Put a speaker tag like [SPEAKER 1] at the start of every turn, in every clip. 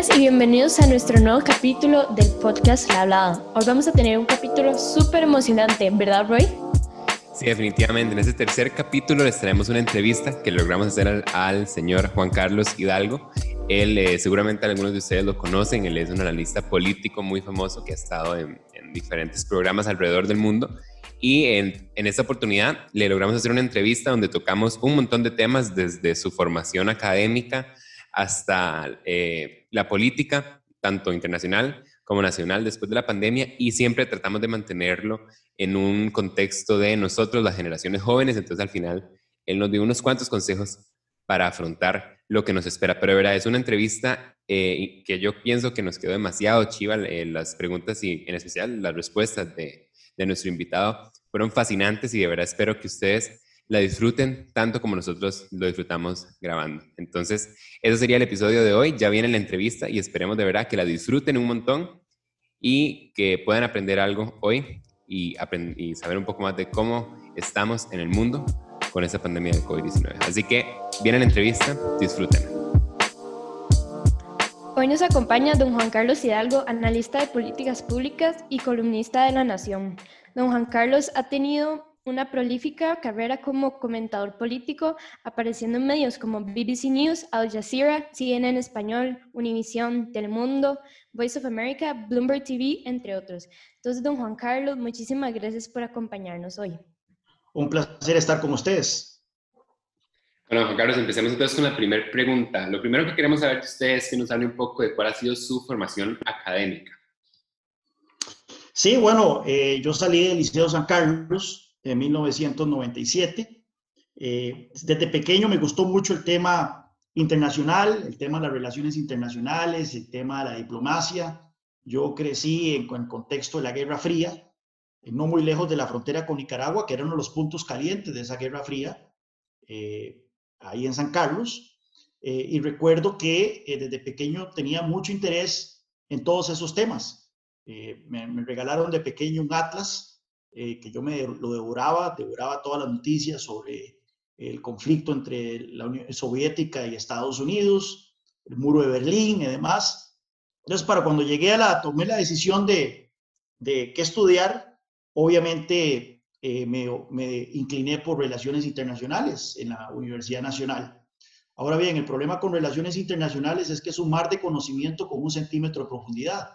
[SPEAKER 1] Buenas y bienvenidos a nuestro nuevo capítulo del podcast La Hablada. Hoy vamos a tener un capítulo súper emocionante, ¿verdad, Roy?
[SPEAKER 2] Sí, definitivamente. En este tercer capítulo les traemos una entrevista que logramos hacer al, señor Juan Carlos Hidalgo. Él, eh, seguramente algunos de ustedes lo conocen, él es un analista político muy famoso que ha estado en, diferentes programas alrededor del mundo. Y en, en, esta oportunidad le logramos hacer una entrevista donde tocamos un montón de temas desde su formación académica hasta eh, la política, tanto internacional como nacional, después de la pandemia, y siempre tratamos de mantenerlo en un contexto de nosotros, las generaciones jóvenes. Entonces, al final, él nos dio unos cuantos consejos para afrontar lo que nos espera. Pero verdad, es una entrevista eh, que yo pienso que nos quedó demasiado chiva. Eh, las preguntas y en especial las respuestas de, de nuestro invitado fueron fascinantes y de verdad espero que ustedes la disfruten tanto como nosotros lo disfrutamos grabando. Entonces, ese sería el episodio de hoy. Ya viene la entrevista y esperemos de verdad que la disfruten un montón y que puedan aprender algo hoy y, y saber un poco más de cómo estamos en el mundo con esta pandemia de COVID-19. Así que viene la entrevista, disfruten.
[SPEAKER 1] Hoy nos acompaña don Juan Carlos Hidalgo, analista de políticas públicas y columnista de La Nación. Don Juan Carlos ha tenido una prolífica carrera como comentador político, apareciendo en medios como BBC News, Al Jazeera, CNN Español, Univision, Telemundo, Voice of America, Bloomberg TV, entre otros. Entonces, don Juan Carlos, muchísimas gracias por acompañarnos hoy.
[SPEAKER 3] Un placer estar con ustedes.
[SPEAKER 2] Bueno, Juan Carlos, empecemos entonces con la primera pregunta. Lo primero que queremos saber de ustedes es que nos hable un poco de cuál ha sido su formación académica.
[SPEAKER 3] Sí, bueno, eh, yo salí del Liceo San Carlos, en 1997. Eh, desde pequeño me gustó mucho el tema internacional, el tema de las relaciones internacionales, el tema de la diplomacia. Yo crecí en, el contexto de la Guerra Fría, eh, no muy lejos de la frontera con Nicaragua, que era uno de los puntos calientes de esa Guerra Fría, eh, ahí en San Carlos. y recuerdo que desde pequeño tenía mucho interés en todos esos temas. Me, regalaron de pequeño un atlas eh, que yo me lo devoraba, devoraba todas las noticias sobre el conflicto entre la Unión Soviética y Estados Unidos, el muro de Berlín y demás. Entonces, para cuando llegué a la, tomé la decisión de, de qué estudiar, obviamente eh, me, me, incliné por relaciones internacionales en la Universidad Nacional. Ahora bien, el problema con relaciones internacionales es que es un mar de conocimiento con un centímetro de profundidad.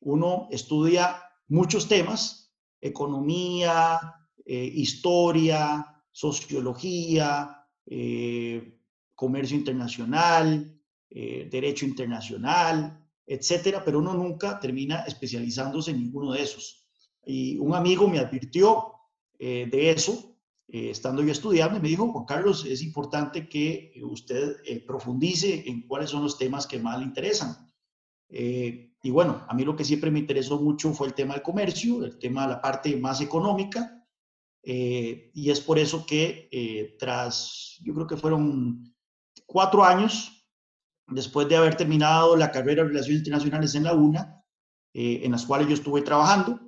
[SPEAKER 3] Uno estudia muchos temas, economía, eh, historia, sociología, eh, comercio internacional, eh, derecho internacional, etcétera, pero uno nunca termina especializándose en ninguno de esos. Y un amigo me advirtió de eso, estando yo estudiando, me dijo, Juan Carlos, es importante que usted profundice en cuáles son los temas que más le interesan. Y bueno, a mí lo que siempre me interesó mucho fue el tema del comercio, el tema de la parte más económica, eh, y es por eso que eh, tras, yo creo que fueron cuatro años, después de haber terminado la carrera de Relaciones Internacionales en la UNA, eh, en las cuales yo estuve trabajando,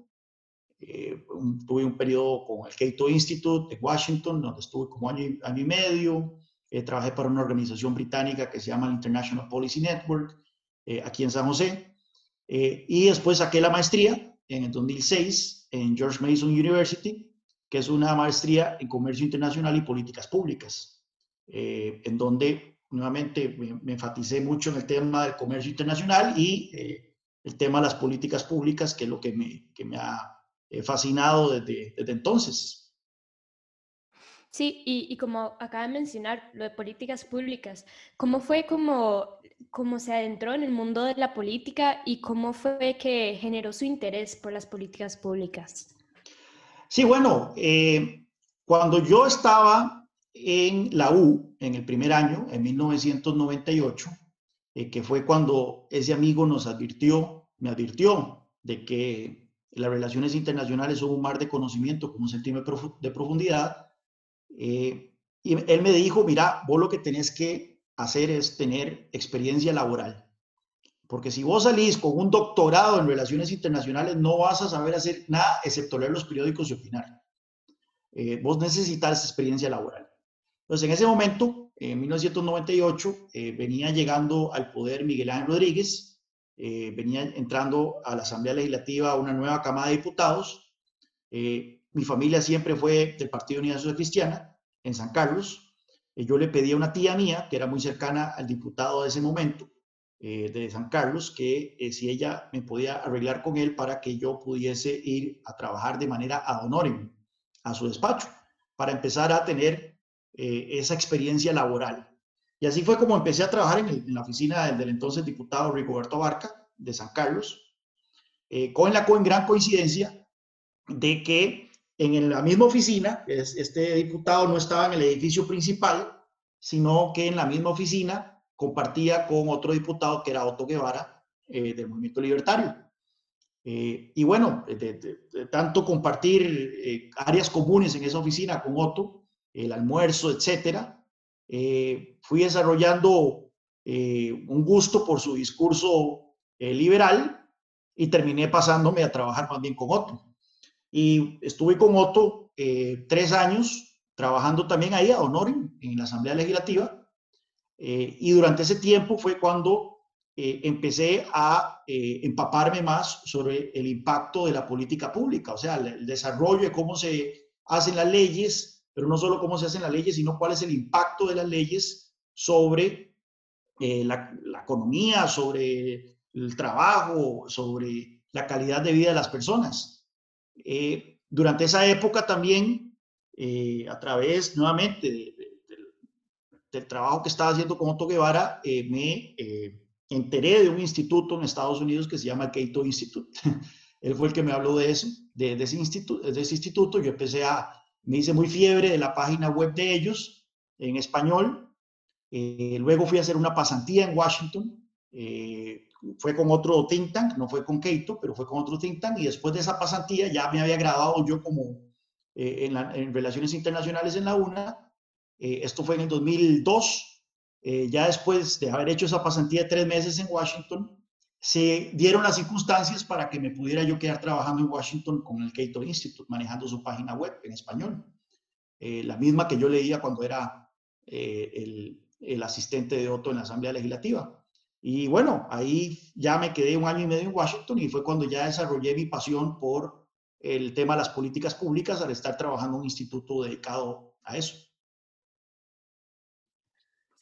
[SPEAKER 3] tuve un periodo con el Cato Institute de Washington, donde estuve como año, año y medio, trabajé para una organización británica que se llama el International Policy Network, aquí en San José, eh, y después saqué la maestría en el 2006 en George Mason University, que es una maestría en comercio internacional y políticas públicas, eh, en donde nuevamente me, enfaticé mucho en el tema del comercio internacional y eh, el tema de las políticas públicas, que es lo que me, que me ha fascinado desde, desde entonces.
[SPEAKER 1] Sí, y, y, como acaba de mencionar, lo de políticas públicas, ¿cómo fue como, como se adentró en el mundo de la política y cómo fue que generó su interés por las políticas públicas?
[SPEAKER 3] Sí, bueno, eh, cuando yo estaba en la U, en el primer año, en 1998, eh, que fue cuando ese amigo nos advirtió, me advirtió de que las relaciones internacionales son un mar de conocimiento con un centímetro de profundidad, eh, y él me dijo, mira, vos lo que tenés que hacer es tener experiencia laboral. Porque si vos salís con un doctorado en relaciones internacionales, no vas a saber hacer nada excepto leer los periódicos y opinar. Eh, vos necesitas experiencia laboral. Entonces, en ese momento, en 1998, eh, venía llegando al poder Miguel Ángel Rodríguez, venía entrando a la Asamblea Legislativa una nueva camada de diputados. mi familia siempre fue del Partido Unidad Social Cristiana en San Carlos. Yo le pedí a una tía mía, que era muy cercana al diputado de ese momento, eh, de San Carlos, que eh, si ella me podía arreglar con él para que yo pudiese ir a trabajar de manera ad honorem a su despacho, para empezar a tener eh, esa experiencia laboral. Y así fue como empecé a trabajar en, la oficina del, entonces diputado Rigoberto Barca de San Carlos, con la gran coincidencia de que en la misma oficina, este diputado no estaba en el edificio principal, sino que en la misma oficina compartía con otro diputado que era Otto Guevara eh, del Movimiento Libertario. Eh, y bueno, de, tanto compartir eh, áreas comunes en esa oficina con Otto, el almuerzo, etcétera, fui desarrollando un gusto por su discurso liberal y terminé pasándome a trabajar más bien con Otto. Y estuve con Otto tres años trabajando también ahí a Honorio en la Asamblea Legislativa eh, y durante ese tiempo fue cuando eh, empecé a eh, empaparme más sobre el impacto de la política pública, o sea, el, desarrollo de cómo se hacen las leyes, pero no solo cómo se hacen las leyes, sino cuál es el impacto de las leyes sobre la, la, economía, sobre el trabajo, sobre la calidad de vida de las personas. Durante esa época también, a través nuevamente de, del trabajo que estaba haciendo con Otto Guevara, eh, me eh, enteré de un instituto en Estados Unidos que se llama Cato Institute. Él fue el que me habló de eso, de, ese instituto, de ese instituto. Yo empecé a, me hice muy fiebre de la página web de ellos en español. Eh, luego fui a hacer una pasantía en Washington. Fue con otro think tank, no fue con Cato, pero fue con otro think tank. Y después de esa pasantía ya me había graduado yo como en, en Relaciones Internacionales en la UNA eh, esto fue en el 2002. Eh, ya después de haber hecho esa pasantía de tres meses en Washington, se dieron las circunstancias para que me pudiera yo quedar trabajando en Washington con el Cato Institute, manejando su página web en español. Eh, la misma que yo leía cuando era el, el, asistente de Otto en la Asamblea Legislativa. Y bueno, ahí ya me quedé un año y medio en Washington y fue cuando ya desarrollé mi pasión por el tema de las políticas públicas al estar trabajando en un instituto dedicado a eso.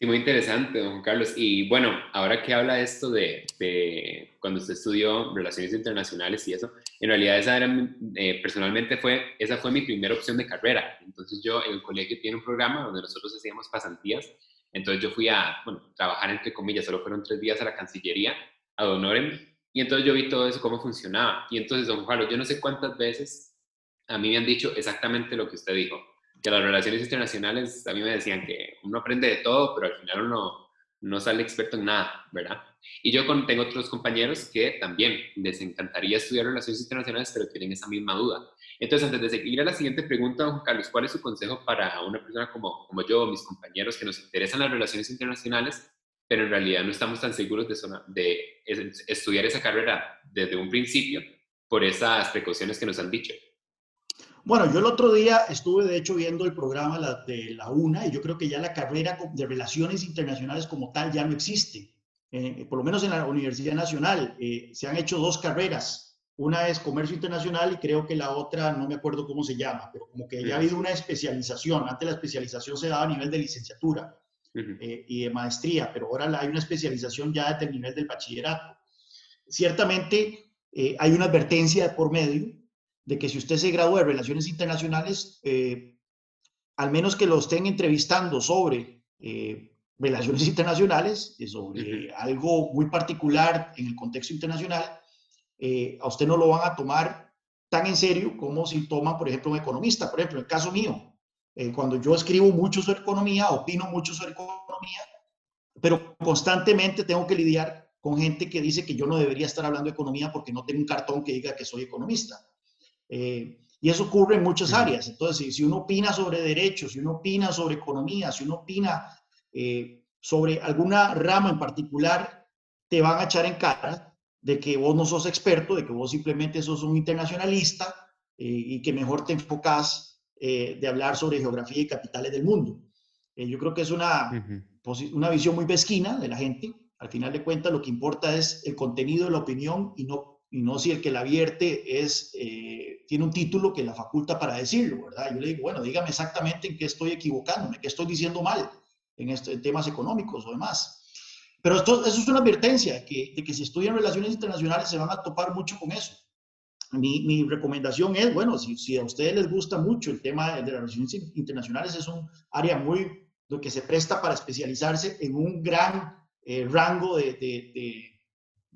[SPEAKER 2] Sí, muy interesante, don Carlos. Y bueno, ahora que habla esto de, de, cuando usted estudió relaciones internacionales y eso, en realidad esa era, eh, personalmente fue, esa fue mi primera opción de carrera. Entonces yo en el colegio tiene un programa donde nosotros hacíamos pasantías. Entonces yo fui a, bueno, trabajar entre comillas, solo fueron tres días a la Cancillería, a Donorem, y entonces yo vi todo eso, cómo funcionaba. Y entonces, don Carlos, yo no sé cuántas veces a mí me han dicho exactamente lo que usted dijo que las relaciones internacionales, a mí me decían que uno aprende de todo, pero al final uno no sale experto en nada, ¿verdad? Y yo tengo otros compañeros que también les encantaría estudiar relaciones internacionales, pero tienen esa misma duda. Entonces, antes de seguir a la siguiente pregunta, don Carlos, ¿cuál es su consejo para una persona como, como yo, mis compañeros, que nos interesan las relaciones internacionales, pero en realidad no estamos tan seguros de, de estudiar esa carrera desde un principio por esas precauciones que nos han dicho?
[SPEAKER 3] Bueno, yo el otro día estuve de hecho viendo el programa de la UNA y yo creo que ya la carrera de relaciones internacionales como tal ya no existe. Eh, por lo menos en la Universidad Nacional eh, se han hecho dos carreras. Una es comercio internacional y creo que la otra no me acuerdo cómo se llama, pero como que ya ha habido una especialización. Antes la especialización se daba a nivel de licenciatura eh, y de maestría, pero ahora hay una especialización ya desde el nivel del bachillerato. Ciertamente hay una advertencia por medio de que si usted se gradúa de Relaciones Internacionales, eh, al menos que lo estén entrevistando sobre eh, relaciones internacionales, sobre algo muy particular en el contexto internacional, eh, a usted no lo van a tomar tan en serio como si toman, por ejemplo, un economista. Por ejemplo, en el caso mío, cuando yo escribo mucho sobre economía, opino mucho sobre economía, pero constantemente tengo que lidiar con gente que dice que yo no debería estar hablando de economía porque no tengo un cartón que diga que soy economista. Eh, y eso ocurre en muchas áreas. Entonces, si, uno opina sobre derechos, si uno opina sobre economía, si uno opina eh, sobre alguna rama en particular, te van a echar en cara de que vos no sos experto, de que vos simplemente sos un internacionalista eh, y que mejor te enfocas de hablar sobre geografía y capitales del mundo. yo creo que es una, una visión muy mezquina de la gente Al final de cuentas, lo que importa es el contenido de la opinión y no, y no si el que la vierte es, eh, tiene un título que la faculta para decirlo, ¿verdad? Yo le digo, bueno, dígame exactamente en qué estoy equivocándome, qué estoy diciendo mal en, este, temas económicos o demás. Pero esto, eso es una advertencia, que, de que si estudian relaciones internacionales se van a topar mucho con eso. Mi, mi, recomendación es, bueno, si, si, a ustedes les gusta mucho el tema de las relaciones internacionales, es un área muy, lo que se presta para especializarse en un gran eh, rango de, de,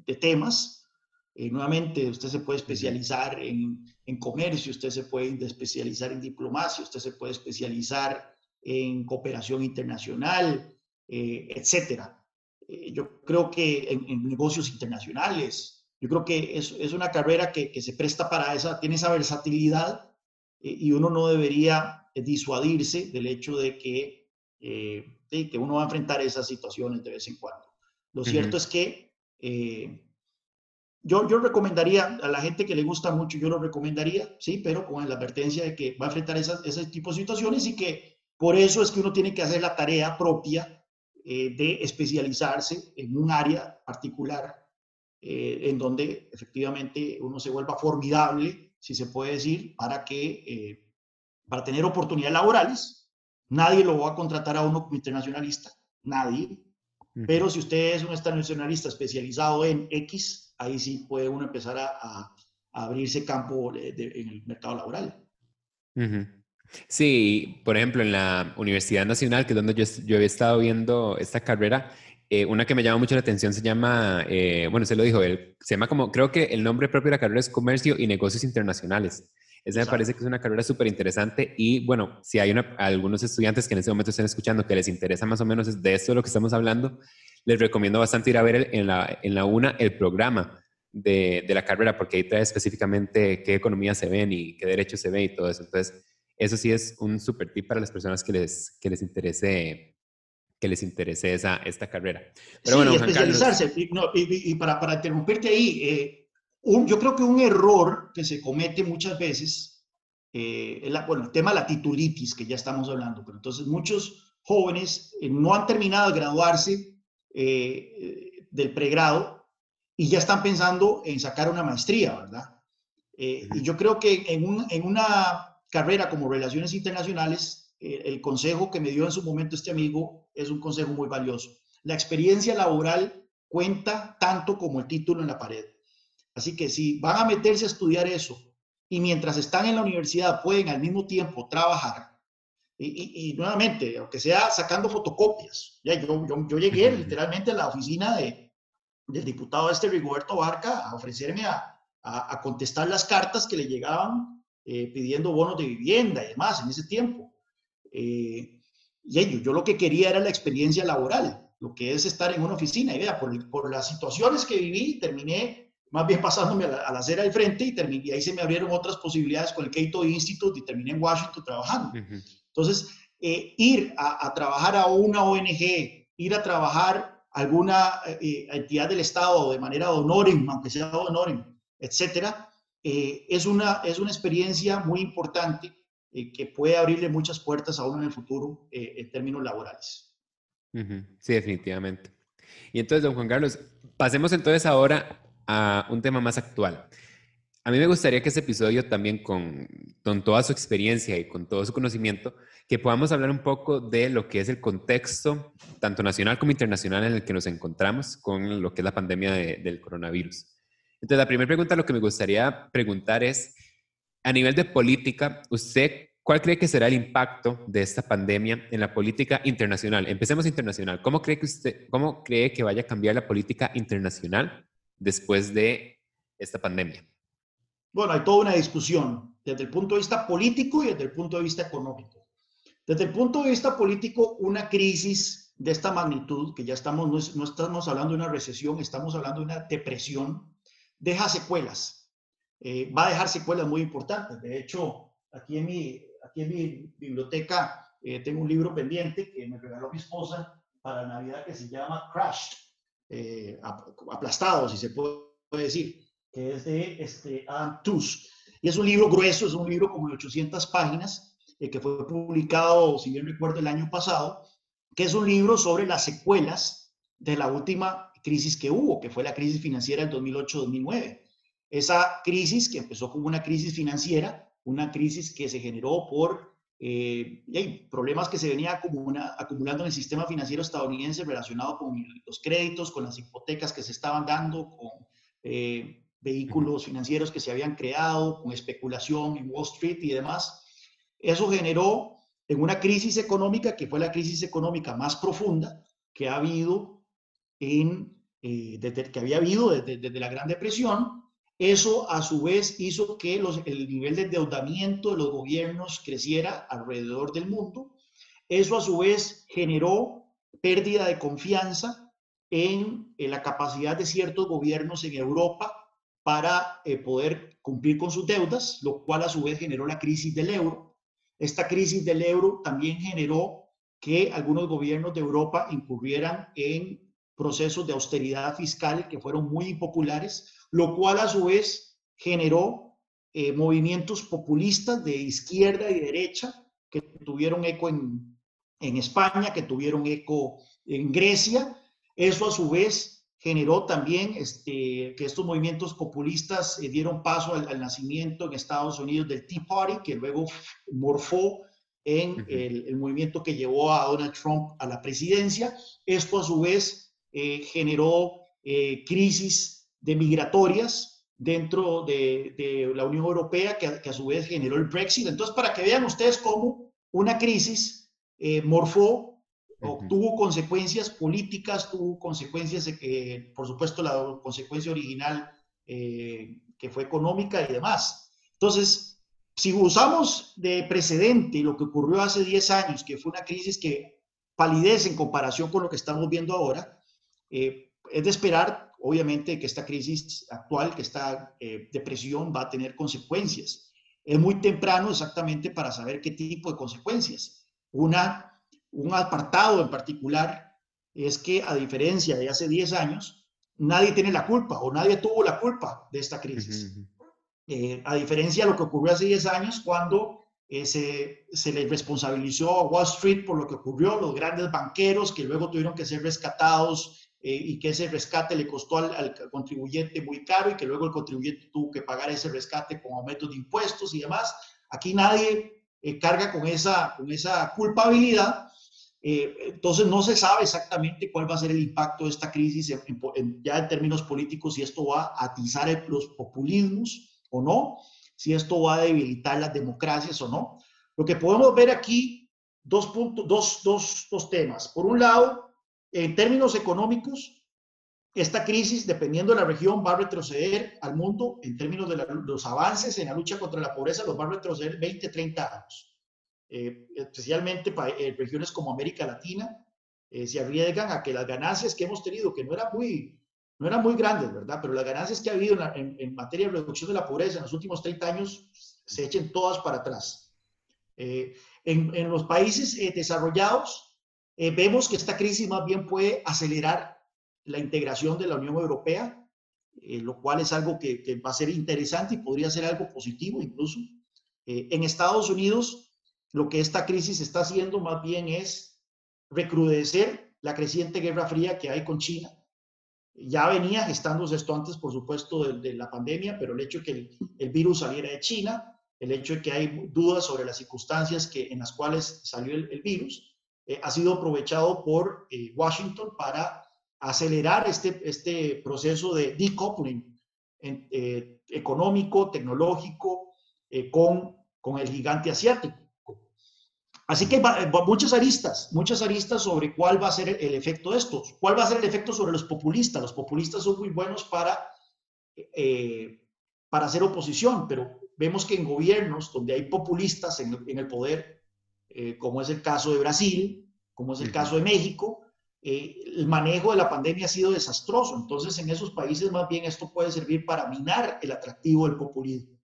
[SPEAKER 3] de, temas. Eh, nuevamente, usted se puede especializar en, en, comercio, usted se puede especializar en diplomacia, usted se puede especializar en cooperación internacional, eh, etcétera. Eh, yo creo que en, en negocios internacionales, yo creo que es, es una carrera que, que, se presta para esa, tiene esa versatilidad eh, y uno no debería disuadirse del hecho de que, eh, de que uno va a enfrentar esas situaciones de vez en cuando. Lo uh -huh. cierto es que eh, yo, yo recomendaría a la gente que le gusta mucho, yo lo recomendaría, sí, pero con la advertencia de que va a enfrentar esas, ese tipo de situaciones y que por eso es que uno tiene que hacer la tarea propia eh, de especializarse en un área particular eh, en donde efectivamente uno se vuelva formidable, si se puede decir, para que, eh, para tener oportunidades laborales. Nadie lo va a contratar a uno como internacionalista, nadie. Pero si usted es un internacionalista especializado en X, ahí sí puede uno empezar a, a, a abrirse campo de, de, en el mercado laboral.
[SPEAKER 2] Uh -huh. Sí, por ejemplo, en la Universidad Nacional, que es donde yo, yo he estado viendo esta carrera, eh, una que me llama mucho la atención se llama, eh, bueno, se lo dijo él, se llama como, creo que el nombre propio de la carrera es Comercio y Negocios Internacionales. Esa me parece que es una carrera súper interesante y bueno, si hay una, algunos estudiantes que en este momento estén escuchando que les interesa más o menos de esto de lo que estamos hablando, les recomiendo bastante ir a ver el, en, la, en la UNA el programa de, de, la carrera porque ahí trae específicamente qué economía se ven y qué derechos se ven y todo eso. Entonces, eso sí es un súper tip para las personas que les, que les interese que les interese esa, esta carrera.
[SPEAKER 3] Pero sí, bueno, especializarse. Carlos... Y, no, y, y, para, para interrumpirte ahí, eh, un, yo creo que un error que se comete muchas veces, eh, la, bueno, el tema de la titulitis, que ya estamos hablando, pero entonces muchos jóvenes eh, no han terminado de graduarse eh, del pregrado y ya están pensando en sacar una maestría, ¿verdad? Y yo creo que en, un, en una carrera como Relaciones Internacionales, el consejo que me dio en su momento este amigo es un consejo muy valioso. La experiencia laboral cuenta tanto como el título en la pared. Así que si van a meterse a estudiar eso y mientras están en la universidad pueden al mismo tiempo trabajar, y, y, y nuevamente, aunque sea sacando fotocopias, ya yo, yo, yo llegué literalmente a la oficina de, del diputado este Rigoberto Barca a ofrecerme a, a, a contestar las cartas que le llegaban eh, pidiendo bonos de vivienda y demás en ese tiempo. Eh, y ello, yo lo que quería era la experiencia laboral, lo que es estar en una oficina. Y vea, por, por las situaciones que viví, terminé más bien pasándome a la, a la acera del frente y, terminé, y, ahí se me abrieron otras posibilidades con el Cato Institute y terminé en Washington trabajando. Uh -huh. Entonces, eh, ir a, a, trabajar a una ONG, ir a trabajar a alguna eh, entidad del Estado de manera de honoren, aunque sea de honoren, etcétera, eh, es, una, es una experiencia muy importante eh, que puede abrirle muchas puertas a uno en el futuro eh, en términos laborales.
[SPEAKER 2] Sí, definitivamente. Y entonces, don Juan Carlos, pasemos entonces ahora a un tema más actual. A mí me gustaría que ese episodio también con, con toda su experiencia y con todo su conocimiento, que podamos hablar un poco de lo que es el contexto, tanto nacional como internacional, en el que nos encontramos con lo que es la pandemia de, del coronavirus. Entonces, la primera pregunta, lo que me gustaría preguntar es, a nivel de política, ¿usted cuál cree que será el impacto de esta pandemia en la política internacional? Empecemos internacional. ¿Cómo cree que usted, cómo cree que vaya a cambiar la política internacional después de esta pandemia?
[SPEAKER 3] Bueno, hay toda una discusión desde el punto de vista político y desde el punto de vista económico. Desde el punto de vista político, una crisis de esta magnitud, que ya estamos, no, no estamos hablando de una recesión, estamos hablando de una depresión, deja secuelas eh, va a dejar secuelas muy importantes. De hecho, aquí en mi, aquí en mi biblioteca eh, tengo un libro pendiente que me regaló mi esposa para Navidad que se llama Crashed, eh, aplastado, si se puede decir, que es de este, Adam. Y es un libro grueso, es un libro como de 800 páginas, eh, que fue publicado, si bien recuerdo, el año pasado, que es un libro sobre las secuelas de la última crisis que hubo, que fue la crisis financiera del 2008-2009. Esa crisis que empezó como una crisis financiera, una crisis que se generó por eh, problemas que se venían acumulando en el sistema financiero estadounidense relacionado con los créditos, con las hipotecas que se estaban dando, con eh, vehículos financieros que se habían creado, con especulación en Wall Street y demás. Eso generó en una crisis económica que fue la crisis económica más profunda que ha habido en, eh, desde, que había habido desde, desde, la Gran Depresión. Eso a su vez hizo que los, el nivel de endeudamiento de los gobiernos creciera alrededor del mundo. Eso a su vez generó pérdida de confianza en, en la capacidad de ciertos gobiernos en Europa para eh, poder cumplir con sus deudas, lo cual a su vez generó la crisis del euro. Esta crisis del euro también generó que algunos gobiernos de Europa incurrieran en procesos de austeridad fiscal que fueron muy impopulares, lo cual a su vez generó eh, movimientos populistas de izquierda y derecha que tuvieron eco en, en España, que tuvieron eco en Grecia. Eso a su vez generó también este, que estos movimientos populistas eh, dieron paso al, nacimiento en Estados Unidos del Tea Party, que luego morfó en el, movimiento que llevó a Donald Trump a la presidencia. Esto a su vez eh, generó eh, crisis de migratorias dentro de, de la Unión Europea, que, que, a su vez generó el Brexit. Entonces, para que vean ustedes cómo una crisis morfó tuvo consecuencias políticas, tuvo consecuencias, eh, por supuesto, la consecuencia original eh, que fue económica y demás. Entonces, si usamos de precedente lo que ocurrió hace 10 años, que fue una crisis que palidece en comparación con lo que estamos viendo ahora, eh, es de esperar, obviamente, que esta crisis actual, que esta depresión va a tener consecuencias. Es muy temprano exactamente para saber qué tipo de consecuencias. Una un apartado en particular es que a diferencia de hace 10 años, nadie tiene la culpa o nadie tuvo la culpa de esta crisis. Eh, a diferencia de lo que ocurrió hace 10 años cuando eh, se, se, le responsabilizó a Wall Street por lo que ocurrió, los grandes banqueros que luego tuvieron que ser rescatados eh, y que ese rescate le costó al, al, contribuyente muy caro y que luego el contribuyente tuvo que pagar ese rescate con aumentos de impuestos y demás. Aquí nadie carga con esa, con esa culpabilidad eh, entonces no se sabe exactamente cuál va a ser el impacto de esta crisis ya en términos políticos, si esto va a atizar los populismos o no, si esto va a debilitar las democracias o no. Lo que podemos ver aquí, dos, puntos, dos, dos, dos temas. Por un lado, en términos económicos, esta crisis, dependiendo de la región, va a retroceder al mundo en términos de los avances en la lucha contra la pobreza, los va a retroceder 20, 30 años. Eh, especialmente para eh, regiones como América Latina, eh, se arriesgan a que las ganancias que hemos tenido, que no eran muy, no eran muy grandes, ¿verdad? Pero las ganancias que ha habido en, materia de reducción de la pobreza en los últimos 30 años se echen todas para atrás. En, en, los países desarrollados, vemos que esta crisis más bien puede acelerar la integración de la Unión Europea, lo cual es algo que, que, va a ser interesante y podría ser algo positivo incluso. en Estados Unidos, lo que esta crisis está haciendo más bien es recrudecer la creciente guerra fría que hay con China. Ya venía gestándose esto antes, por supuesto, de, la pandemia, pero el hecho de que el, virus saliera de China, el hecho de que hay dudas sobre las circunstancias que, en las cuales salió el, virus, eh, ha sido aprovechado por eh, Washington para acelerar este, este proceso de decoupling eh, económico, tecnológico, con, con el gigante asiático. Así que hay muchas aristas, muchas aristas sobre cuál va a ser el efecto de esto. ¿Cuál va a ser el efecto sobre los populistas? Los populistas son muy buenos para, eh, para hacer oposición, pero vemos que en gobiernos donde hay populistas en, el poder, eh, como es el caso de Brasil, como es el caso de México, eh, el manejo de la pandemia ha sido desastroso. Entonces, en esos países más bien esto puede servir para minar el atractivo del populismo.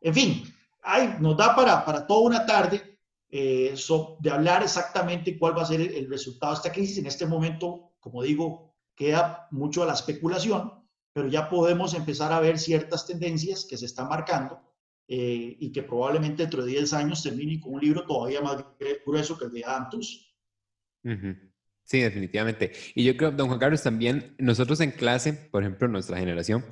[SPEAKER 3] En fin, hay, nos da para, para toda una tarde eh, de hablar exactamente cuál va a ser el, resultado de esta crisis. En este momento, como digo, queda mucho a la especulación, pero ya podemos empezar a ver ciertas tendencias que se están marcando eh, y que probablemente dentro de 10 años termine con un libro todavía más grueso que el de Antus.
[SPEAKER 2] Sí, definitivamente. Y yo creo, don Juan Carlos, también nosotros en clase, por ejemplo, nuestra generación,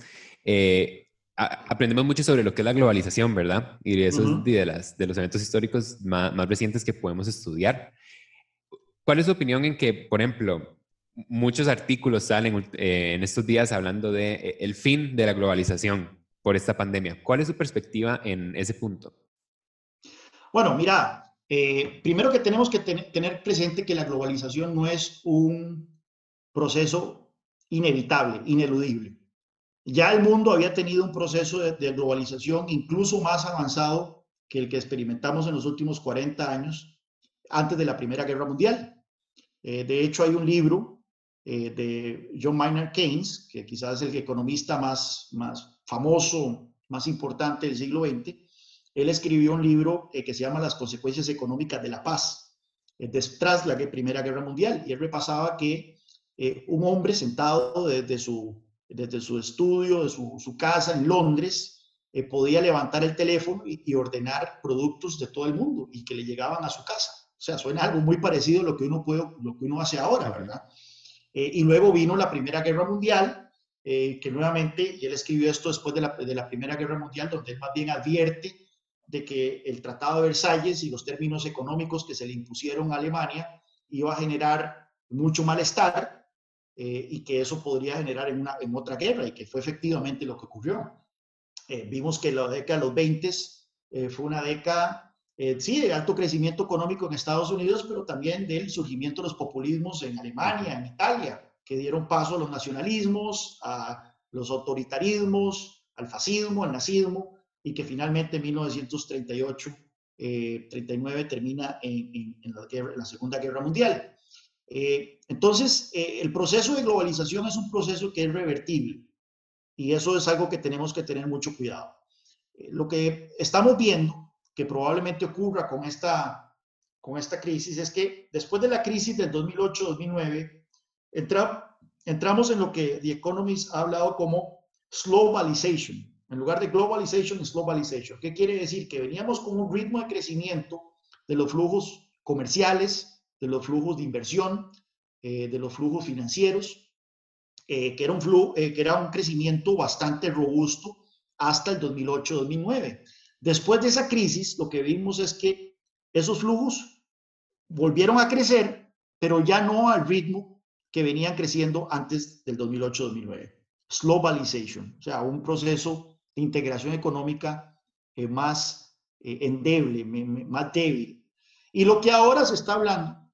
[SPEAKER 2] eh, aprendemos mucho sobre lo que es la globalización, ¿verdad? Y eso es de, las, de los eventos históricos más, más, recientes que podemos estudiar. ¿Cuál es su opinión en que, por ejemplo, muchos artículos salen eh, en estos días hablando de eh, el fin de la globalización por esta pandemia? ¿Cuál es su perspectiva en ese punto?
[SPEAKER 3] Bueno, mira, eh, primero que tenemos que tener presente que la globalización no es un proceso inevitable, ineludible. Ya el mundo había tenido un proceso de, globalización incluso más avanzado que el que experimentamos en los últimos 40 años, antes de la Primera Guerra Mundial. Eh, de hecho, hay un libro eh, de John Maynard Keynes, que quizás es el economista más, más famoso, más importante del siglo XX, él escribió un libro eh, que se llama Las consecuencias económicas de la paz, eh, tras la Primera Guerra Mundial, y él repasaba que eh, un hombre sentado desde su, desde su estudio, de su, casa en Londres, podía levantar el teléfono y, ordenar productos de todo el mundo y que le llegaban a su casa. O sea, suena algo muy parecido a lo que uno, puede, lo que uno hace ahora, ¿verdad? y luego vino la Primera Guerra Mundial, que nuevamente, y él escribió esto después de la, de la Primera Guerra Mundial, donde él más bien advierte de que el Tratado de Versalles y los términos económicos que se le impusieron a Alemania iba a generar mucho malestar eh, y que eso podría generar en, una, en otra guerra y que fue efectivamente lo que ocurrió. Eh, vimos que la década de los 20 eh, fue una década, sí, de alto crecimiento económico en Estados Unidos, pero también del surgimiento de los populismos en Alemania, en Italia, que dieron paso a los nacionalismos, a los autoritarismos, al fascismo, al nazismo, y que finalmente en 1938, 39 eh, termina en, la, Segunda Guerra Mundial. Eh, entonces, eh, el proceso de globalización es un proceso que es revertible y eso es algo que tenemos que tener mucho cuidado. lo que estamos viendo que probablemente ocurra con esta, con esta crisis es que después de la crisis del 2008-2009, entra, entramos en lo que The Economist ha hablado como globalization, en lugar de globalization, es globalization. ¿Qué quiere decir? Que veníamos con un ritmo de crecimiento de los flujos comerciales, de los flujos de inversión, eh, de los flujos financieros, eh, que, era un flujo, eh, que era un crecimiento bastante robusto hasta el 2008-2009. Después de esa crisis, lo que vimos es que esos flujos volvieron a crecer, pero ya no al ritmo que venían creciendo antes del 2008-2009. Globalization, o sea, un proceso integración económica eh, más eh, endeble, más débil. Y lo que ahora se está hablando,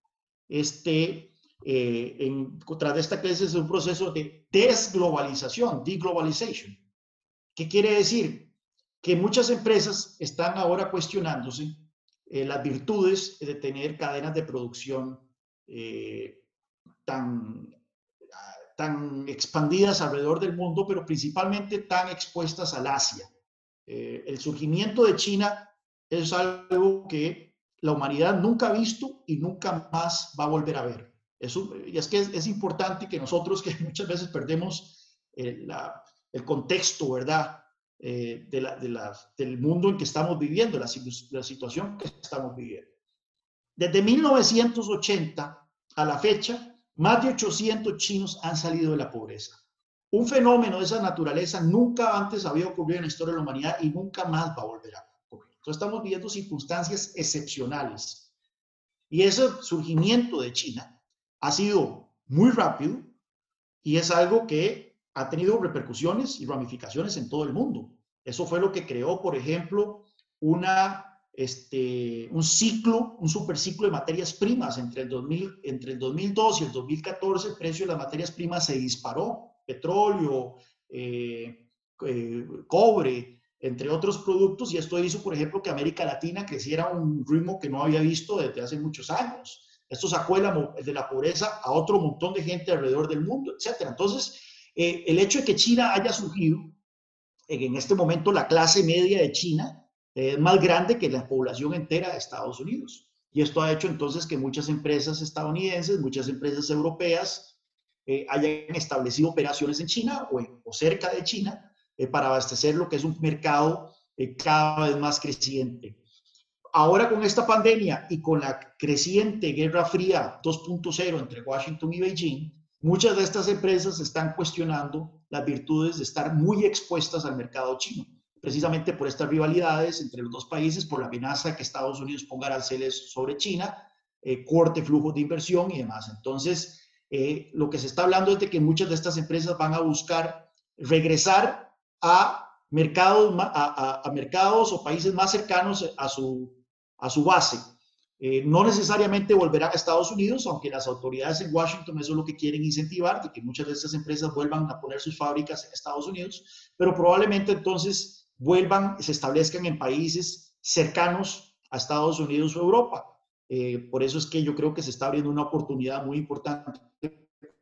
[SPEAKER 3] este, eh, en, tras de esta crisis, es un proceso de desglobalización, deglobalization. ¿Qué quiere decir? Que muchas empresas están ahora cuestionándose las virtudes de tener cadenas de producción tan tan expandidas alrededor del mundo, pero principalmente tan expuestas al Asia. Eh, el surgimiento de China es algo que la humanidad nunca ha visto y nunca más va a volver a ver. Eso, y es que es, importante que nosotros, que muchas veces perdemos eh, el contexto, ¿verdad? Eh, de la, de la, del mundo en que estamos viviendo, la, la situación que estamos viviendo. Desde 1980 a la fecha, más de 800 chinos han salido de la pobreza. Un fenómeno de esa naturaleza nunca antes había ocurrido en la historia de la humanidad y nunca más va a volver a ocurrir. Entonces estamos viviendo circunstancias excepcionales. Y ese surgimiento de China ha sido muy rápido y es algo que ha tenido repercusiones y ramificaciones en todo el mundo. Eso fue lo que creó, por ejemplo, una este, un ciclo, un superciclo de materias primas. Entre el, 2000, entre el 2002 y el 2014 el precio de las materias primas se disparó. Petróleo, eh, eh, cobre, entre otros productos, y esto hizo, por ejemplo, que América Latina creciera a un ritmo que no había visto desde hace muchos años. Esto sacó de la, pobreza a otro montón de gente alrededor del mundo, etc. Entonces, eh, el hecho de que China haya surgido, en este momento la clase media de China es más grande que la población entera de Estados Unidos. Y esto ha hecho entonces que muchas empresas estadounidenses, muchas empresas europeas eh, hayan establecido operaciones en China o, cerca de China eh, para abastecer lo que es un mercado eh, cada vez más creciente. ahora con esta pandemia y con la creciente Guerra Fría 2.0 entre Washington y Beijing, muchas de estas empresas están cuestionando las virtudes de estar muy expuestas al mercado chino, precisamente por estas rivalidades entre los dos países, por la amenaza que Estados Unidos ponga aranceles sobre China, eh, corte flujos de inversión y demás. Entonces, eh, lo que se está hablando es de que muchas de estas empresas van a buscar regresar a mercados, a, mercados o países más cercanos a su, a su base. Eh, no necesariamente volverán a Estados Unidos, aunque las autoridades en Washington eso es lo que quieren incentivar, de que muchas de estas empresas vuelvan a poner sus fábricas en Estados Unidos, pero probablemente entonces vuelvan, se establezcan en países cercanos a Estados Unidos o Europa. Eh, por eso es que yo creo que se está abriendo una oportunidad muy importante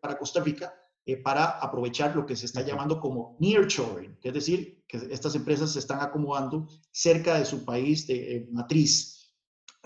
[SPEAKER 3] para Costa Rica eh, para aprovechar lo que se está llamando como nearshoring, es decir, que estas empresas se están acomodando cerca de su país de eh, matriz.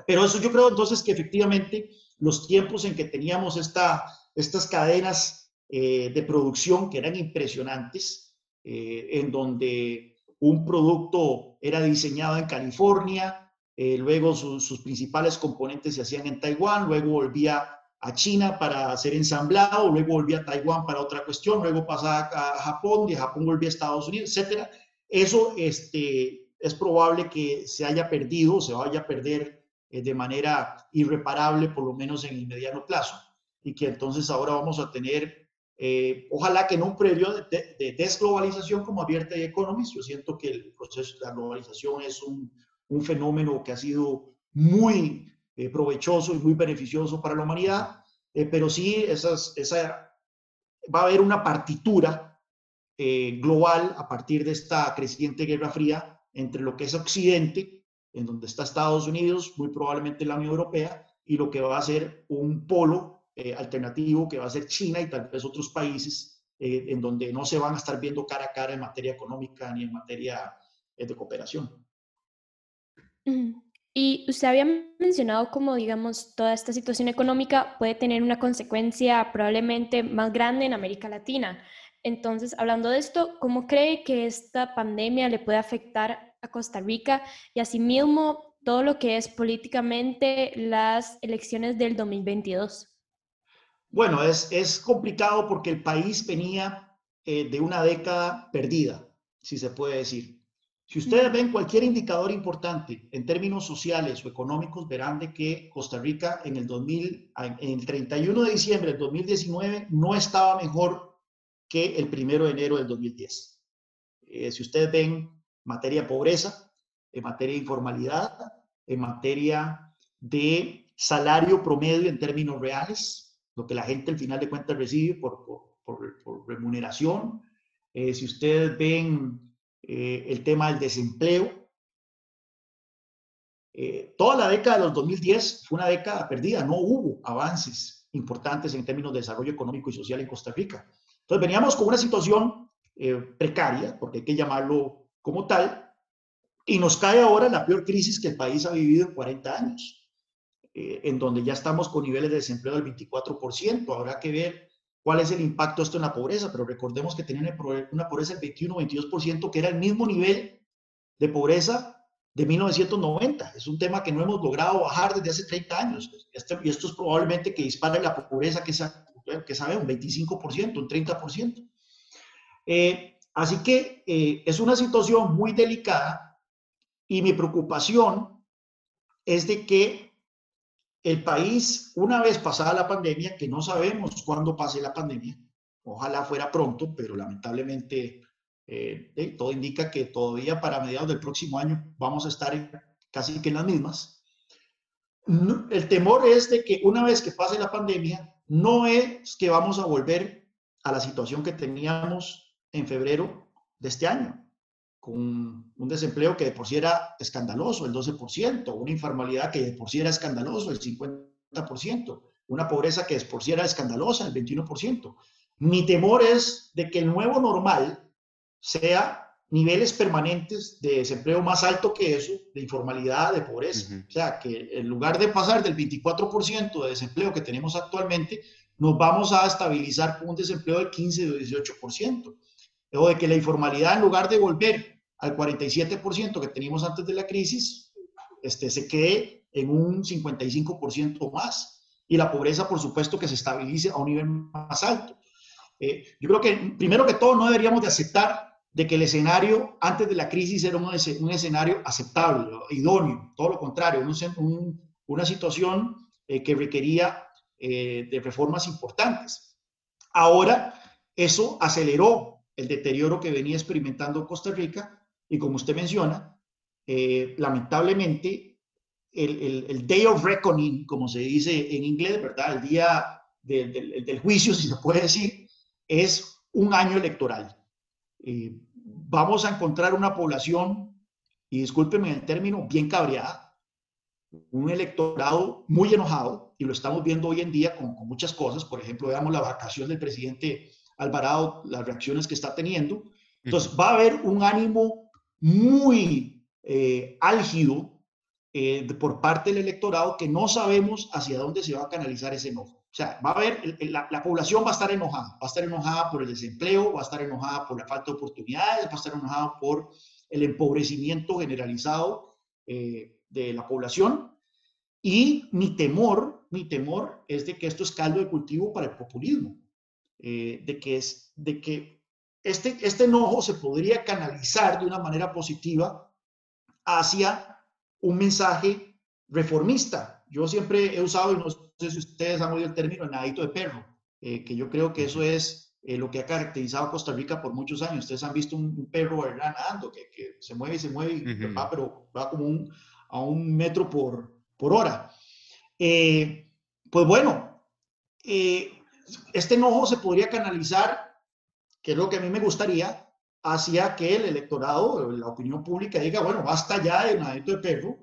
[SPEAKER 3] Pero eso yo creo entonces que efectivamente los tiempos en que teníamos esta, estas cadenas eh, de producción que eran impresionantes, en donde un producto era diseñado en California, luego sus principales componentes se hacían en Taiwán, luego volvía a China para ser ensamblado, luego volvía a Taiwán para otra cuestión, luego pasaba a Japón, de Japón volvía a Estados Unidos, etcétera. Eso este, es probable que se haya perdido, se vaya a perder eh, de manera irreparable, por lo menos en el mediano plazo, y que entonces ahora vamos a tener, eh, ojalá que en un periodo de, desglobalización como abierta y Economist, yo siento que el proceso de la globalización es un, un fenómeno que ha sido muy eh, provechoso y muy beneficioso para la humanidad, eh, pero sí esas, esa, va a haber una partitura eh, global a partir de esta creciente guerra fría entre lo que es Occidente, en donde está Estados Unidos, muy probablemente la Unión Europea, y lo que va a ser un polo alternativo que va a ser China y tal vez otros países en donde no se van a estar viendo cara a cara en materia económica ni en materia de cooperación.
[SPEAKER 1] Y usted había mencionado como, digamos, toda esta situación económica puede tener una consecuencia probablemente más grande en América Latina. Entonces, hablando de esto, ¿cómo cree que esta pandemia le puede afectar a Costa Rica y asimismo todo lo que es políticamente las elecciones del 2022?
[SPEAKER 3] Bueno, es, es complicado porque el país venía eh, de una década perdida, si se puede decir. Si ustedes ven cualquier indicador importante en términos sociales o económicos, verán de que Costa Rica en el 2000, en el 31 de diciembre del 2019 no estaba mejor que el 1 de enero del 2010. Eh, si ustedes ven materia de pobreza, en materia de informalidad, en materia de salario promedio en términos reales, lo que la gente al final de cuentas recibe por, remuneración. Eh, si ustedes ven eh, el tema del desempleo. Eh, toda la década de los 2010 fue una década perdida, no hubo avances importantes en términos de desarrollo económico y social en Costa Rica. Entonces veníamos con una situación precaria, porque hay que llamarlo como tal, y nos cae ahora la peor crisis que el país ha vivido en 40 años, en donde ya estamos con niveles de desempleo del 24%. Habrá que ver cuál es el impacto de esto en la pobreza, pero recordemos que tenían una pobreza del 21-22%, que era el mismo nivel de pobreza de 1990. Es un tema que no hemos logrado bajar desde hace 30 años. Este, y esto es probablemente que dispare la pobreza, que, que sabe, un 25%, un 30%. Eh, así que eh, es una situación muy delicada y mi preocupación es de que el país, una vez pasada la pandemia, que no sabemos cuándo pase la pandemia, ojalá fuera pronto, pero lamentablemente eh, eh, todo indica que todavía para mediados del próximo año vamos a estar casi que en las mismas. el temor es de que una vez que pase la pandemia, no es que vamos a volver a la situación que teníamos en febrero de este año con un desempleo que de por sí era escandaloso, el 12%, una informalidad que de por sí era escandaloso, el 50%, una pobreza que de por sí era escandalosa, el 21%. Mi temor es de que el nuevo normal sea niveles permanentes de desempleo más alto que eso, de informalidad, de pobreza. O sea, que en lugar de pasar del 24% de desempleo que tenemos actualmente, nos vamos a estabilizar con un desempleo del 15 o 18%. O de que la informalidad, en lugar de volver al 47% que teníamos antes de la crisis, este, se quede en un 55% más y la pobreza, por supuesto, que se estabilice a un nivel más alto. Eh, yo creo que, primero que todo, no deberíamos de aceptar de que el escenario antes de la crisis era un, escenario aceptable, idóneo, todo lo contrario, un, una situación eh, que requería eh, de reformas importantes. Ahora, eso aceleró el deterioro que venía experimentando Costa Rica y como usted menciona, eh, lamentablemente, el, el, day of reckoning, como se dice en inglés, ¿verdad? El día del, del juicio, si se puede decir, es un año electoral. Eh, vamos a encontrar una población, y discúlpenme el término, bien cabreada, un electorado muy enojado, y lo estamos viendo hoy en día con, con muchas cosas. Por ejemplo, veamos la vacación del presidente Alvarado, las reacciones que está teniendo. Entonces, va a haber un ánimo muy eh, álgido eh, por parte del electorado que no sabemos hacia dónde se va a canalizar ese enojo. O sea, va a haber, la, la, población va a estar enojada, va a estar enojada por el desempleo, va a estar enojada por la falta de oportunidades, va a estar enojada por el empobrecimiento generalizado eh, de la población. Y mi temor, mi temor es de que esto es caldo de cultivo para el populismo, eh, de que es, de que este, este enojo se podría canalizar de una manera positiva hacia un mensaje reformista. Yo siempre he usado, y no sé si ustedes han oído el término, nadito de perro, eh, que yo creo que eso es eh, lo que ha caracterizado a Costa Rica por muchos años. Ustedes han visto un, perro ¿verdad? nadando, que, que, se mueve y se mueve, va, pero va como un, a un metro por, por hora. Eh, pues bueno, este enojo se podría canalizar, que es lo que a mí me gustaría, hacia que el electorado, la opinión pública diga, bueno, basta ya de nadito de perro,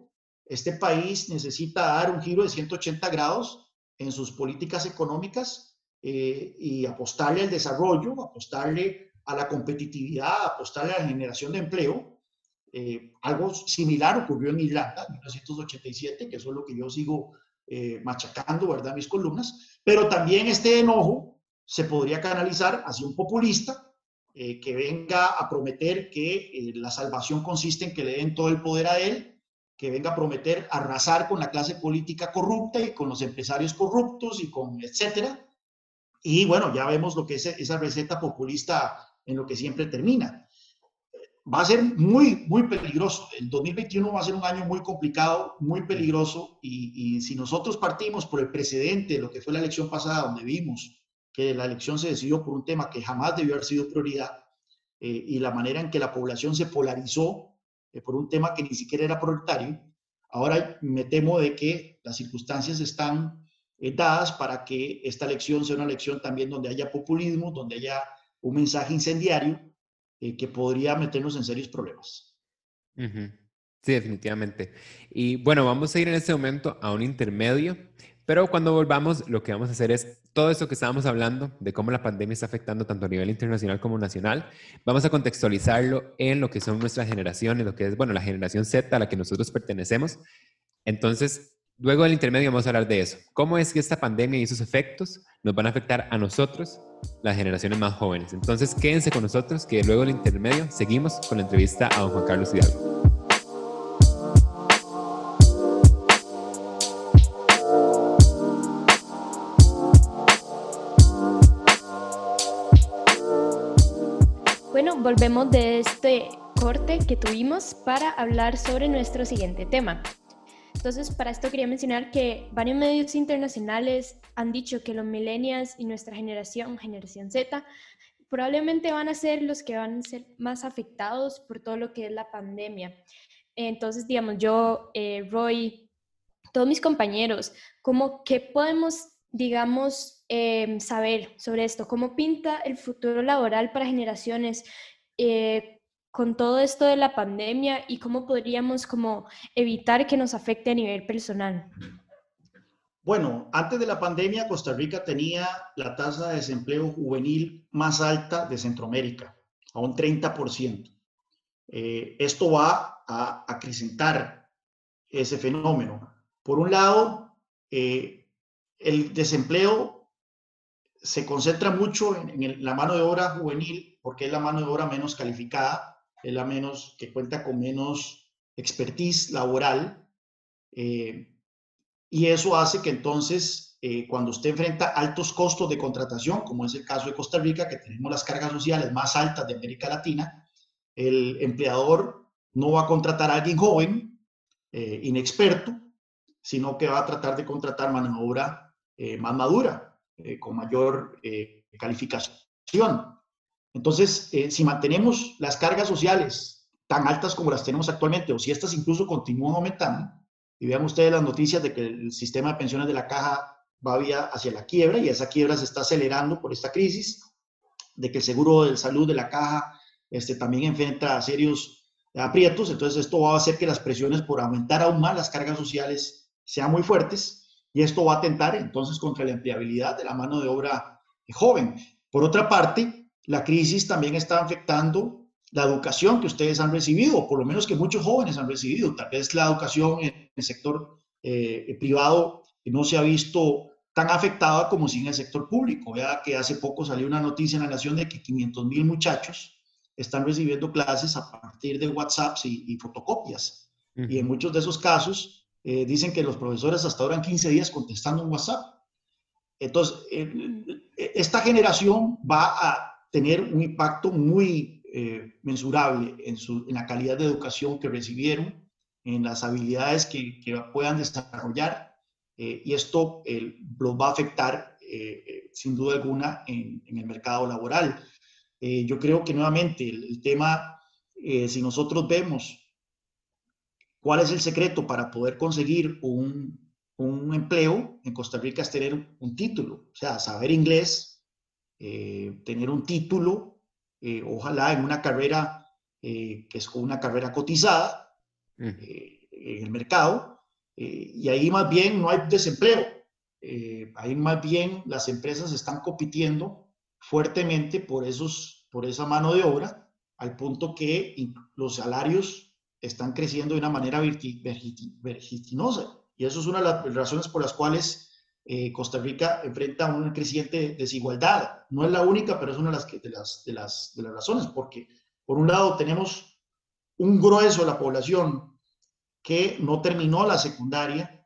[SPEAKER 3] este país necesita dar un giro de 180 grados en sus políticas económicas eh, y apostarle al desarrollo, apostarle a la competitividad, apostarle a la generación de empleo. Eh, algo similar ocurrió en Irlanda en 1987, que eso es lo que yo sigo eh, machacando, ¿verdad? Mis columnas. Pero también este enojo se podría canalizar hacia un populista que venga a prometer que la salvación consiste en que le den todo el poder a él que venga a prometer arrasar con la clase política corrupta y con los empresarios corruptos y con etcétera. Y bueno, ya vemos lo que es esa receta populista en lo que siempre termina. Va a ser muy, muy peligroso. El 2021 va a ser un año muy complicado, muy peligroso. Y, si nosotros partimos por el precedente de lo que fue la elección pasada, donde vimos que la elección se decidió por un tema que jamás debió haber sido prioridad, eh, y la manera en que la población se polarizó eh, por un tema que ni siquiera era prioritario. Ahora me temo de que las circunstancias están eh, dadas para que esta elección sea una elección también donde haya populismo, donde haya un mensaje incendiario que podría meternos en serios problemas.
[SPEAKER 2] Sí, definitivamente. Y bueno, vamos a ir en este momento a un intermedio pero cuando volvamos, lo que vamos a hacer es todo eso que estábamos hablando de cómo la pandemia está afectando tanto a nivel internacional como nacional, vamos a contextualizarlo en lo que son nuestras generaciones, lo que es, bueno, la generación Z a la que nosotros pertenecemos. Entonces, luego del intermedio vamos a hablar de eso. ¿Cómo es que esta pandemia y sus efectos nos van a afectar a nosotros, las generaciones más jóvenes? Entonces, quédense con nosotros que luego del intermedio seguimos con la entrevista a don Juan Carlos Hidalgo.
[SPEAKER 1] Volvemos de este corte que tuvimos para hablar sobre nuestro siguiente tema. Entonces, para esto quería mencionar que varios medios internacionales han dicho que los millennials y nuestra generación, generación Z, probablemente van a ser los que van a ser más afectados por todo lo que es la pandemia. Entonces, digamos, yo, eh, Roy, todos mis compañeros, ¿cómo que podemos, digamos, eh, saber sobre esto? ¿Cómo pinta el futuro laboral para generaciones eh, con todo esto de la pandemia y cómo podríamos como evitar que nos afecte a nivel personal?
[SPEAKER 3] Bueno, antes de la pandemia, Costa Rica tenía la tasa de desempleo juvenil más alta de Centroamérica, a un 30%. Eh, esto va a acrecentar ese fenómeno. Por un lado, eh, el desempleo se concentra mucho en, en, la mano de obra juvenil porque es la mano de obra menos calificada, es la menos que cuenta con menos expertise laboral y eso hace que entonces, cuando usted enfrenta altos costos de contratación, como es el caso de Costa Rica, que tenemos las cargas sociales más altas de América Latina, el empleador no va a contratar a alguien joven, inexperto, sino que va a tratar de contratar mano de obra más madura, con mayor calificación. Entonces, eh, si mantenemos las cargas sociales tan altas como las tenemos actualmente, o si estas incluso continúan aumentando, y vean ustedes las noticias de que el sistema de pensiones de la caja va vía hacia la quiebra y esa quiebra se está acelerando por esta crisis, de que el seguro de salud de la caja este, también enfrenta a serios aprietos, entonces esto va a hacer que las presiones por aumentar aún más las cargas sociales sean muy fuertes y esto va a atentar entonces contra la empleabilidad de la mano de obra joven. Por otra parte, la crisis también está afectando la educación que ustedes han recibido, o por lo menos que muchos jóvenes han recibido. Tal vez la educación en el sector eh, privado no se ha visto tan afectada como si en el sector público. Vea que hace poco salió una noticia en la Nación de que 500 mil muchachos están recibiendo clases a partir de WhatsApp y, fotocopias. Y en muchos de esos casos eh, dicen que los profesores hasta duran 15 días contestando un WhatsApp. Entonces, eh, esta generación va a tener un impacto muy eh, mensurable en, su, en, la calidad de educación que recibieron, en las habilidades que, que puedan desarrollar, eh, y esto los va a afectar eh, sin duda alguna en, en el mercado laboral. yo creo que nuevamente el, el tema, si nosotros vemos cuál es el secreto para poder conseguir un, un empleo en Costa Rica es tener un título, o sea, saber inglés, eh, tener un título, eh, ojalá en una carrera eh, que es una carrera cotizada en el mercado, y ahí más bien no hay desempleo, ahí más bien las empresas están compitiendo fuertemente por, esos, por esa mano de obra, al punto que los salarios están creciendo de una manera vertiginosa. Y eso es una de las razones por las cuales eh, Costa Rica enfrenta una creciente desigualdad. No es la única, pero es una de las, las, de, las, de las razones, porque por un lado tenemos un grueso de la población que no terminó la secundaria,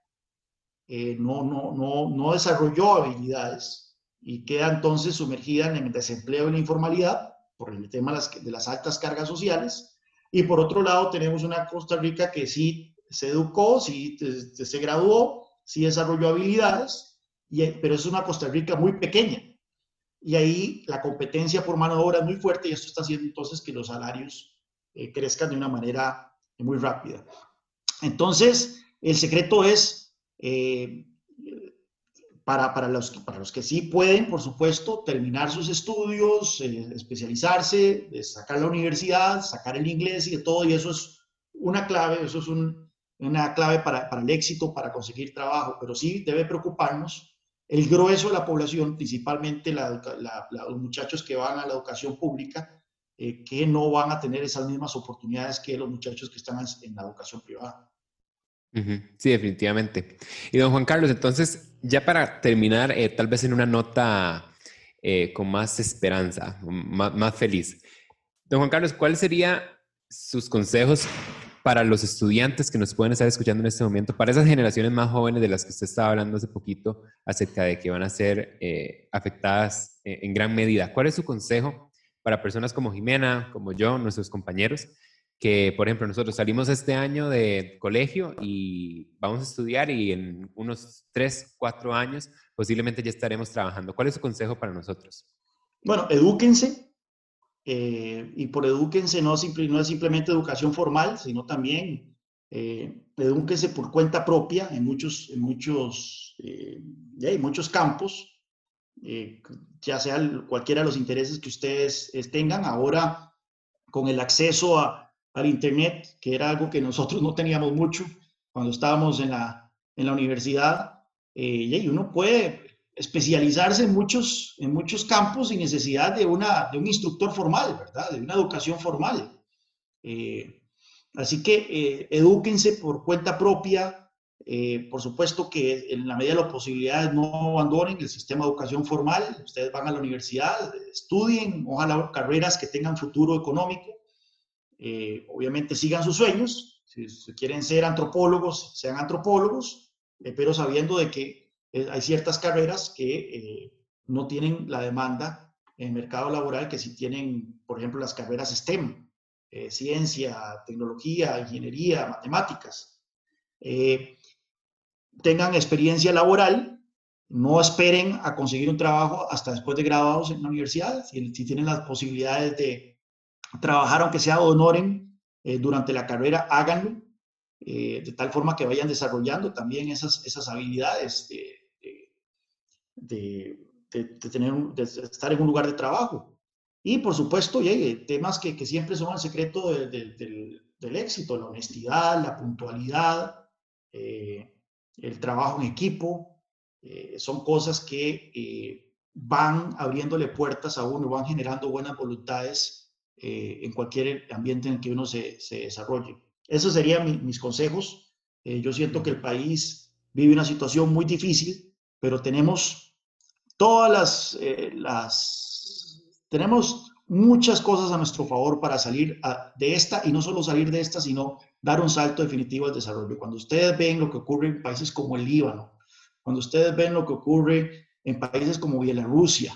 [SPEAKER 3] eh, no, desarrolló habilidades y queda entonces sumergida en el desempleo y la informalidad por el tema de las altas cargas sociales. Y por otro lado tenemos una Costa Rica que sí se educó, sí se graduó, sí desarrolló habilidades, pero es una Costa Rica muy pequeña. Y ahí la competencia por mano de obra es muy fuerte y esto está haciendo entonces que los salarios eh, crezcan de una manera muy rápida. Entonces, el secreto es, eh, para, para, los, para los que sí pueden, por supuesto, terminar sus estudios, eh, especializarse, sacar la universidad, sacar el inglés y de todo, y eso es una clave, eso es un, una clave para, para, el éxito, para conseguir trabajo, pero sí debe preocuparnos el grueso de la población, principalmente la, los muchachos que van a la educación pública, eh, que no van a tener esas mismas oportunidades que los muchachos que están en la educación privada.
[SPEAKER 2] Sí, definitivamente. Y don Juan Carlos, entonces, ya para terminar, eh, tal vez en una nota eh, con más esperanza, más, más feliz. Don Juan Carlos, ¿cuáles serían sus consejos para los estudiantes que nos pueden estar escuchando en este momento, para esas generaciones más jóvenes de las que usted estaba hablando hace poquito acerca de que van a ser eh, afectadas eh, en gran medida. ¿Cuál es su consejo para personas como Jimena, como yo, nuestros compañeros, que, por ejemplo, nosotros salimos este año de colegio y vamos a estudiar y en unos tres, cuatro años posiblemente ya estaremos trabajando? ¿Cuál es su consejo para nosotros?
[SPEAKER 3] Bueno, edúquense, eh, y por edúquense no, es simplemente educación formal, sino también eh, edúquense por cuenta propia en muchos, en muchos, eh, muchos campos, eh, ya sea cualquiera de los intereses que ustedes tengan. Ahora, con el acceso a, al Internet, que era algo que nosotros no teníamos mucho cuando estábamos en la, en la universidad, y uno puede especializarse en muchos, en muchos campos sin necesidad de, una, de un instructor formal, ¿verdad? De una educación formal. Eh, así que eh, edúquense por cuenta propia. Eh, por supuesto que en la medida de las posibilidades no abandonen el sistema de educación formal. Ustedes van a la universidad, estudien, ojalá carreras que tengan futuro económico. obviamente sigan sus sueños, Si, quieren ser antropólogos, sean antropólogos, eh, pero sabiendo de que eh, hay ciertas carreras que no tienen la demanda en el mercado laboral que si tienen, por ejemplo, las carreras STEM, ciencia, tecnología, ingeniería, matemáticas. tengan experiencia laboral, no esperen a conseguir un trabajo hasta después de graduados en la universidad, si, si tienen las posibilidades de trabajar, aunque sea honoren eh, durante la carrera, háganlo, eh, de tal forma que vayan desarrollando también esas, esas habilidades de, de, tener, de estar en un lugar de trabajo. Y por supuesto, llegue temas que, que, siempre son el secreto del, del, éxito, la honestidad, la puntualidad, eh, el trabajo en equipo, son cosas que van abriéndole puertas a uno, van generando buenas voluntades eh, en cualquier ambiente en que uno se, se desarrolle. Esos serían mis consejos. Eh, yo siento que el país vive una situación muy difícil, pero tenemos todas las, eh, las tenemos muchas cosas a nuestro favor para salir de esta y no solo salir de esta, sino dar un salto definitivo al desarrollo. Cuando ustedes ven lo que ocurre en países como el Líbano, cuando ustedes ven lo que ocurre en países como Bielorrusia,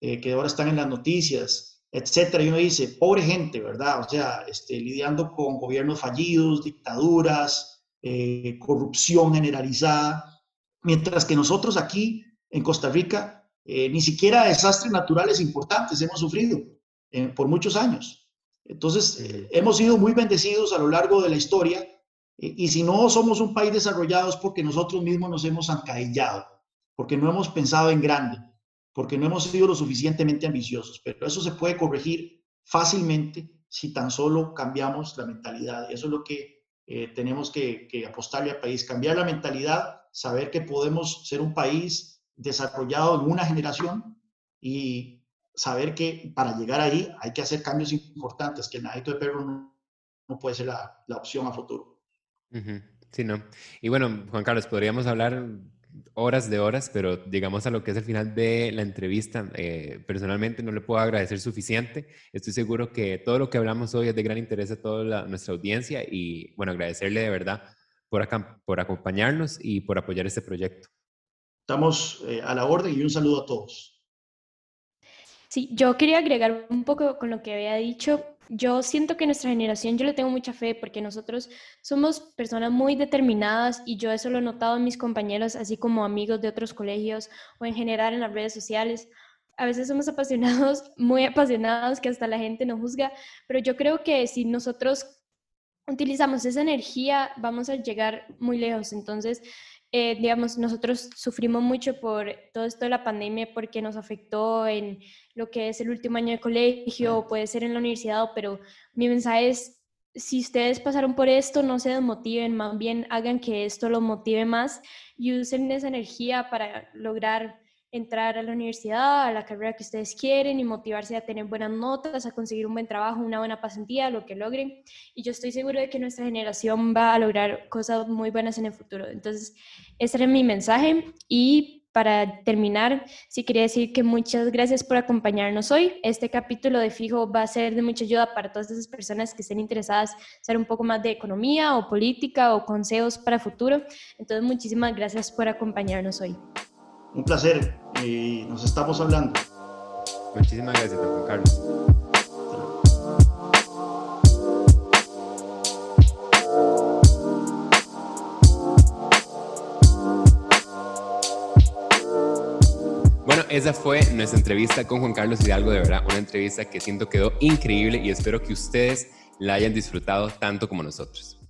[SPEAKER 3] que ahora están en las noticias, etcétera. Y uno dice, pobre gente, ¿verdad? O sea, este, lidiando con gobiernos fallidos, dictaduras, eh, corrupción generalizada, mientras que nosotros aquí en Costa Rica eh, ni siquiera desastres naturales importantes hemos sufrido eh, por muchos años. Entonces, hemos sido muy bendecidos a lo largo de la historia y si no somos un país desarrollado es porque nosotros mismos nos hemos ancadillado, porque no hemos pensado en grande porque no hemos sido lo suficientemente ambiciosos, pero eso se puede corregir fácilmente si tan solo cambiamos la mentalidad. Eso es lo que eh, tenemos que, apostarle al país, cambiar la mentalidad, saber que podemos ser un país desarrollado en una generación y saber que para llegar ahí hay que hacer cambios importantes, que el nadito de perro no, puede ser la, opción a futuro.
[SPEAKER 2] Sí, no. Y bueno, Juan Carlos, podríamos hablar horas de horas, pero digamos a lo que es el final de la entrevista, eh, personalmente no le puedo agradecer suficiente. Estoy seguro que todo lo que hablamos hoy es de gran interés a toda nuestra audiencia y bueno, agradecerle de verdad por, por acompañarnos y por apoyar este proyecto.
[SPEAKER 3] Estamos eh, a la orden y un saludo a todos.
[SPEAKER 1] Sí, yo quería agregar un poco con lo que había dicho yo siento que nuestra generación, yo le tengo mucha fe porque nosotros somos personas muy determinadas y yo eso lo he notado en mis compañeros, así como amigos de otros colegios o en general en las redes sociales. A veces somos apasionados, muy apasionados, que hasta la gente nos juzga, pero yo creo que si nosotros utilizamos esa energía, vamos a llegar muy lejos. Entonces, eh, digamos, nosotros sufrimos mucho por todo esto de la pandemia porque nos afectó en lo que es el último año de colegio, puede ser en la universidad, pero mi mensaje es, si ustedes pasaron por esto, no se desmotiven, más bien hagan que esto lo motive más y usen esa energía para lograr entrar a la universidad, a la carrera que ustedes quieren y motivarse a tener buenas notas, a conseguir un buen trabajo, una buena pasantía, lo que logren. Y yo estoy seguro de que nuestra generación va a lograr cosas muy buenas en el futuro. Entonces, ese era mi mensaje. Y para terminar, sí quería decir que muchas gracias por acompañarnos hoy. Este capítulo de Fijo va a ser de mucha ayuda para todas esas personas que estén interesadas en saber un poco más de economía o política o consejos para futuro. Entonces, muchísimas gracias por acompañarnos hoy.
[SPEAKER 3] Un placer y nos estamos hablando.
[SPEAKER 2] Muchísimas gracias, Juan Carlos. Bueno, esa fue nuestra entrevista con Juan Carlos Hidalgo, de verdad, una entrevista que siento quedó increíble y espero que ustedes la hayan disfrutado tanto como nosotros.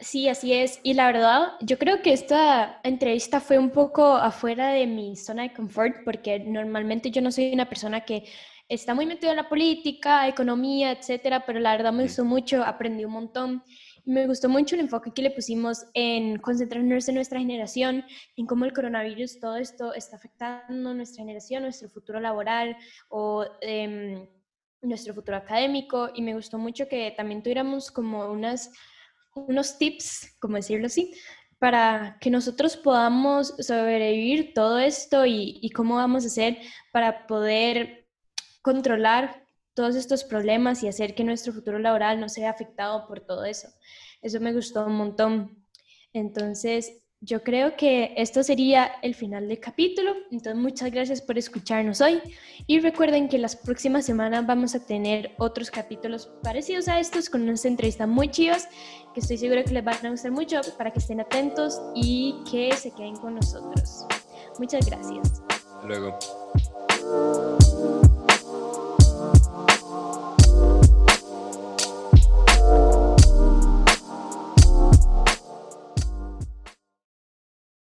[SPEAKER 1] Sí, así es. Y la verdad, yo creo que esta entrevista fue un poco afuera de mi zona de confort, porque normalmente yo no soy una persona que está muy metida en la política, economía, etcétera, pero la verdad me gustó mucho, aprendí un montón. Me gustó mucho el enfoque que le pusimos en concentrarnos en nuestra generación, en cómo el coronavirus, todo esto está afectando nuestra generación, nuestro futuro laboral o em, nuestro futuro académico. Y me gustó mucho que también tuviéramos como unas unos tips, como decirlo así, para que nosotros podamos sobrevivir todo esto y, cómo vamos a hacer para poder controlar todos estos problemas y hacer que nuestro futuro laboral no sea afectado por todo eso. Eso me gustó un montón. Entonces, yo creo que esto sería el final del capítulo. Entonces, muchas gracias por escucharnos hoy. Y recuerden que las próximas semanas vamos a tener otros capítulos parecidos a estos con unas entrevistas muy chivas que estoy segura que les van a gustar mucho para que estén atentos y que se queden con nosotros. Muchas gracias.
[SPEAKER 2] luego.